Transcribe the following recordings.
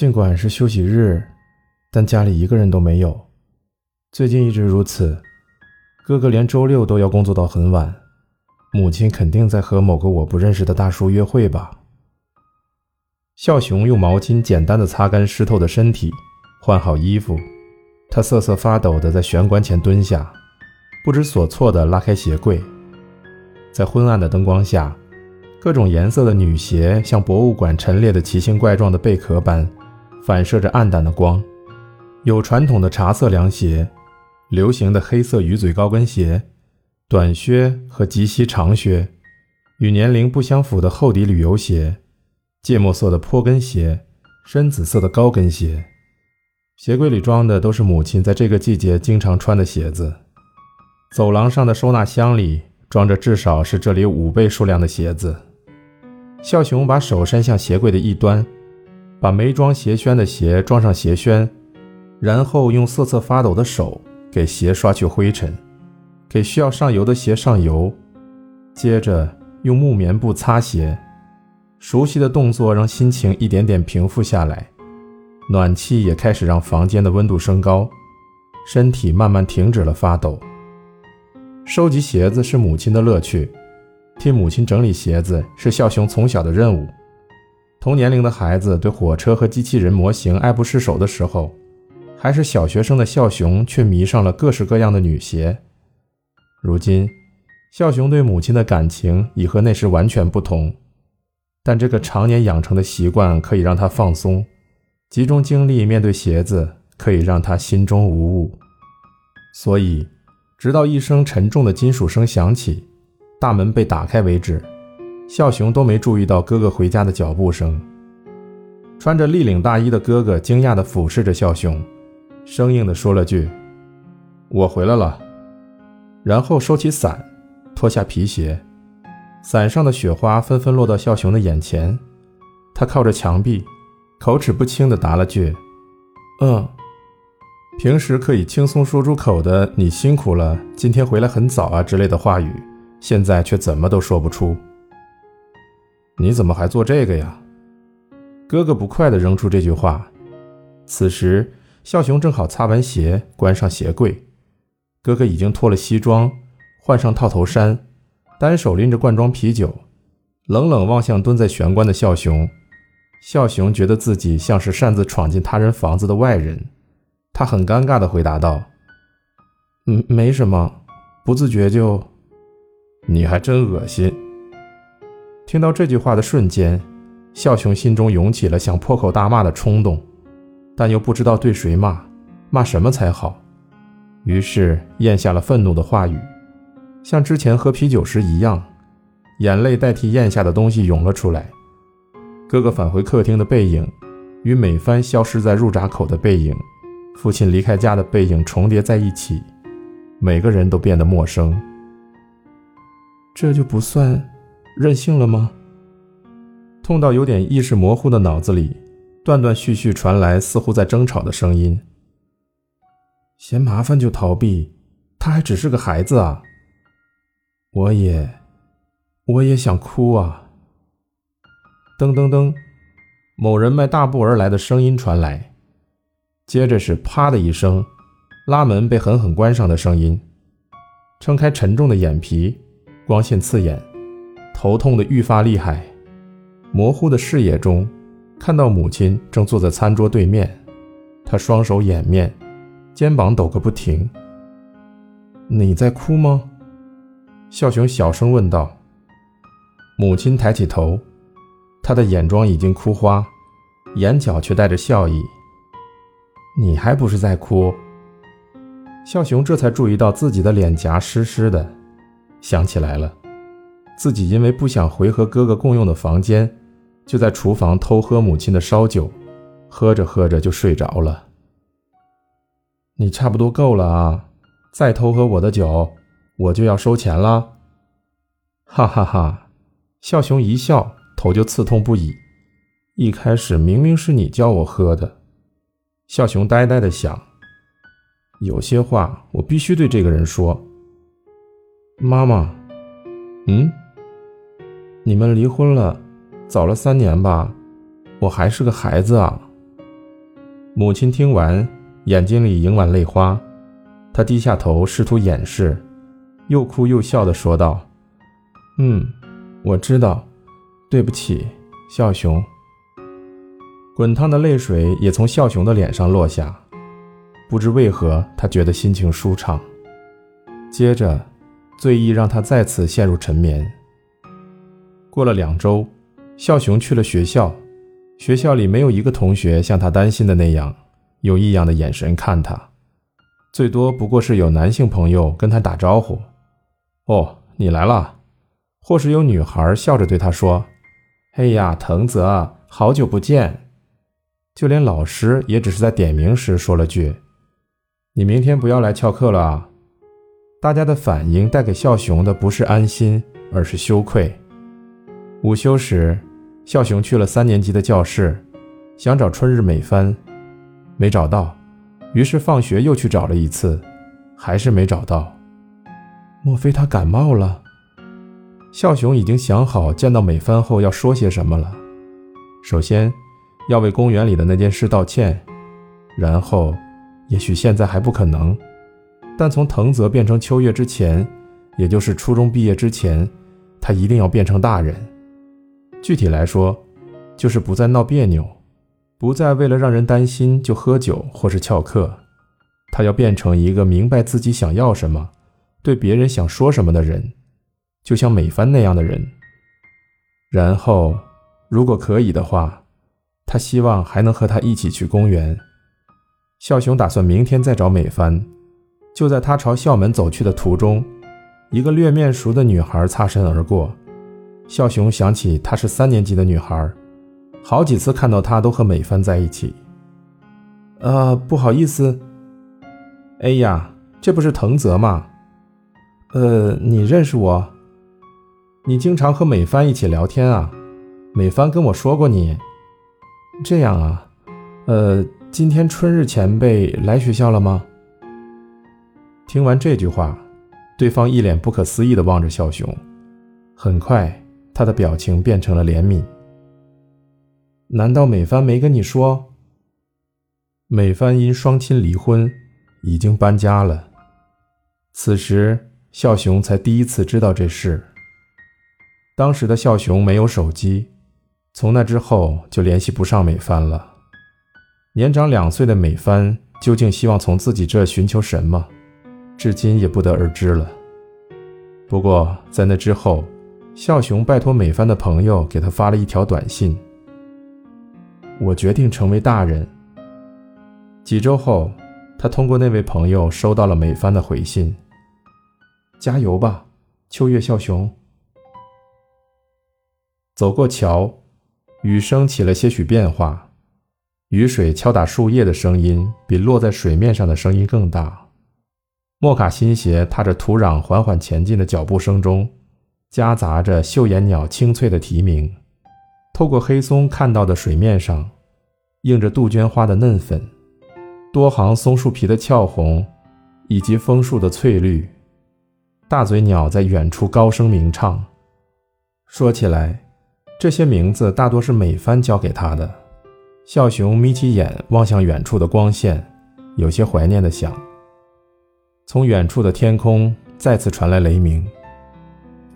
尽管是休息日，但家里一个人都没有。最近一直如此。哥哥连周六都要工作到很晚，母亲肯定在和某个我不认识的大叔约会吧。孝雄用毛巾简单的擦干湿透的身体，换好衣服，他瑟瑟发抖的在玄关前蹲下，不知所措的拉开鞋柜，在昏暗的灯光下，各种颜色的女鞋像博物馆陈列的奇形怪状的贝壳般，反射着暗淡的光，有传统的茶色凉鞋。流行的黑色鱼嘴高跟鞋、短靴和及膝长靴，与年龄不相符的厚底旅游鞋、芥末色的坡跟鞋、深紫色的高跟鞋。鞋柜里装的都是母亲在这个季节经常穿的鞋子。走廊上的收纳箱里装着至少是这里五倍数量的鞋子。孝雄把手伸向鞋柜的一端，把没装鞋楦的鞋装上鞋楦，然后用瑟瑟发抖的手。给鞋刷去灰尘，给需要上油的鞋上油，接着用木棉布擦鞋。熟悉的动作让心情一点点平复下来，暖气也开始让房间的温度升高，身体慢慢停止了发抖。收集鞋子是母亲的乐趣，替母亲整理鞋子是孝雄从小的任务。同年龄的孩子对火车和机器人模型爱不释手的时候。还是小学生的孝雄，却迷上了各式各样的女鞋。如今，孝雄对母亲的感情已和那时完全不同，但这个常年养成的习惯可以让他放松，集中精力面对鞋子，可以让他心中无物。所以，直到一声沉重的金属声响起，大门被打开为止，孝雄都没注意到哥哥回家的脚步声。穿着立领大衣的哥哥惊讶地俯视着孝雄。生硬地说了句：“我回来了。”然后收起伞，脱下皮鞋，伞上的雪花纷纷落到孝雄的眼前。他靠着墙壁，口齿不清地答了句：“嗯。”平时可以轻松说出口的“你辛苦了，今天回来很早啊”之类的话语，现在却怎么都说不出。你怎么还做这个呀？哥哥不快地扔出这句话。此时。孝雄正好擦完鞋，关上鞋柜。哥哥已经脱了西装，换上套头衫，单手拎着罐装啤酒，冷冷望向蹲在玄关的孝雄。孝雄觉得自己像是擅自闯进他人房子的外人，他很尴尬地回答道：“嗯，没什么，不自觉就……你还真恶心。”听到这句话的瞬间，孝雄心中涌起了想破口大骂的冲动。但又不知道对谁骂，骂什么才好，于是咽下了愤怒的话语，像之前喝啤酒时一样，眼泪代替咽下的东西涌了出来。哥哥返回客厅的背影，与美帆消失在入闸口的背影，父亲离开家的背影重叠在一起，每个人都变得陌生。这就不算任性了吗？痛到有点意识模糊的脑子里。断断续续传来似乎在争吵的声音。嫌麻烦就逃避，他还只是个孩子啊！我也，我也想哭啊！噔噔噔，某人迈大步而来的声音传来，接着是啪的一声，拉门被狠狠关上的声音。撑开沉重的眼皮，光线刺眼，头痛的愈发厉害，模糊的视野中。看到母亲正坐在餐桌对面，她双手掩面，肩膀抖个不停。你在哭吗？孝雄小声问道。母亲抬起头，她的眼妆已经哭花，眼角却带着笑意。你还不是在哭？孝雄这才注意到自己的脸颊湿湿的，想起来了，自己因为不想回和哥哥共用的房间。就在厨房偷喝母亲的烧酒，喝着喝着就睡着了。你差不多够了啊！再偷喝我的酒，我就要收钱了。哈哈哈！笑雄一笑，头就刺痛不已。一开始明明是你教我喝的。笑雄呆呆的想，有些话我必须对这个人说。妈妈，嗯，你们离婚了。早了三年吧，我还是个孩子啊。母亲听完，眼睛里盈满泪花，她低下头试图掩饰，又哭又笑地说道：“嗯，我知道，对不起，笑雄。”滚烫的泪水也从笑雄的脸上落下，不知为何，他觉得心情舒畅。接着，醉意让他再次陷入沉眠。过了两周，孝雄去了学校，学校里没有一个同学像他担心的那样，有异样的眼神看他，最多不过是有男性朋友跟他打招呼：“哦，你来了。”或是有女孩笑着对他说：“哎呀，藤泽，好久不见。”就连老师也只是在点名时说了句：“你明天不要来翘课了。”大家的反应带给孝雄的不是安心，而是羞愧。午休时，孝雄去了三年级的教室，想找春日美帆，没找到，于是放学又去找了一次，还是没找到。莫非他感冒了？孝雄已经想好见到美帆后要说些什么了。首先。要为公园里的那件事道歉，然后，也许现在还不可能，但从藤泽变成秋月之前，也就是初中毕业之前，他一定要变成大人。具体来说，就是不再闹别扭，不再为了让人担心就喝酒或是翘课。他要变成一个明白自己想要什么，对别人想说什么的人，就像美帆那样的人。然后，如果可以的话。他希望还能和他一起去公园。孝雄打算明天再找美帆。就在他朝校门走去的途中，一个略面熟的女孩擦身而过。孝雄想起她是三年级的女孩，好几次看到她都和美帆在一起。呃，不好意思。哎呀，这不是藤泽吗？呃，你认识我？你经常和美帆一起聊天啊？美帆跟我说过你。这样啊，呃，今天春日前辈来学校了吗？听完这句话，对方一脸不可思议地望着小熊，很快他的表情变成了怜悯。难道美帆没跟你说？美帆因双亲离婚，已经搬家了。此时，孝雄才第一次知道这事。当时的孝雄没有手机。从那之后就联系不上美帆了。年长两岁的美帆究竟希望从自己这寻求什么，至今也不得而知了。不过在那之后，孝雄拜托美帆的朋友给他发了一条短信：“我决定成为大人。”几周后，他通过那位朋友收到了美帆的回信：“加油吧，秋月孝雄。”走过桥。雨声起了些许变化，雨水敲打树叶的声音比落在水面上的声音更大。莫卡新鞋踏着土壤缓缓前进的脚步声中，夹杂着绣眼鸟清脆的啼鸣。透过黑松看到的水面上，映着杜鹃花的嫩粉，多行松树皮的俏红，以及枫树的翠绿。大嘴鸟在远处高声鸣唱。说起来。这些名字大多是美帆教给他的。笑雄眯起眼望向远处的光线，有些怀念的想。从远处的天空再次传来雷鸣。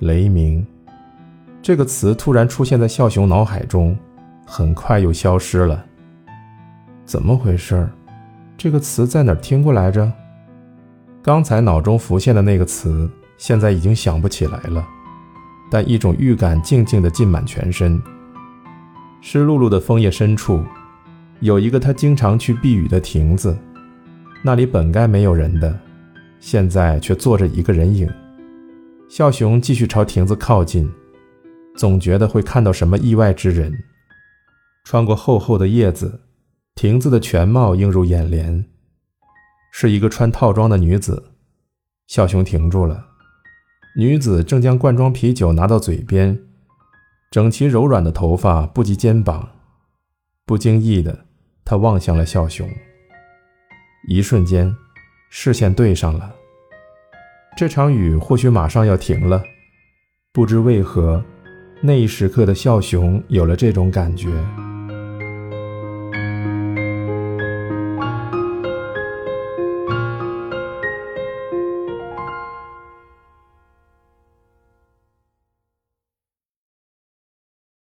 雷鸣，这个词突然出现在孝雄脑海中，很快又消失了。怎么回事？这个词在哪儿听过来着？刚才脑中浮现的那个词，现在已经想不起来了。但一种预感静静地浸满全身。湿漉漉的枫叶深处，有一个他经常去避雨的亭子，那里本该没有人的，现在却坐着一个人影。笑雄继续朝亭子靠近，总觉得会看到什么意外之人。穿过厚厚的叶子，亭子的全貌映入眼帘，是一个穿套装的女子。笑雄停住了。女子正将罐装啤酒拿到嘴边，整齐柔软的头发不及肩膀。不经意的，她望向了笑雄。一瞬间，视线对上了。这场雨或许马上要停了，不知为何，那一时刻的笑熊有了这种感觉。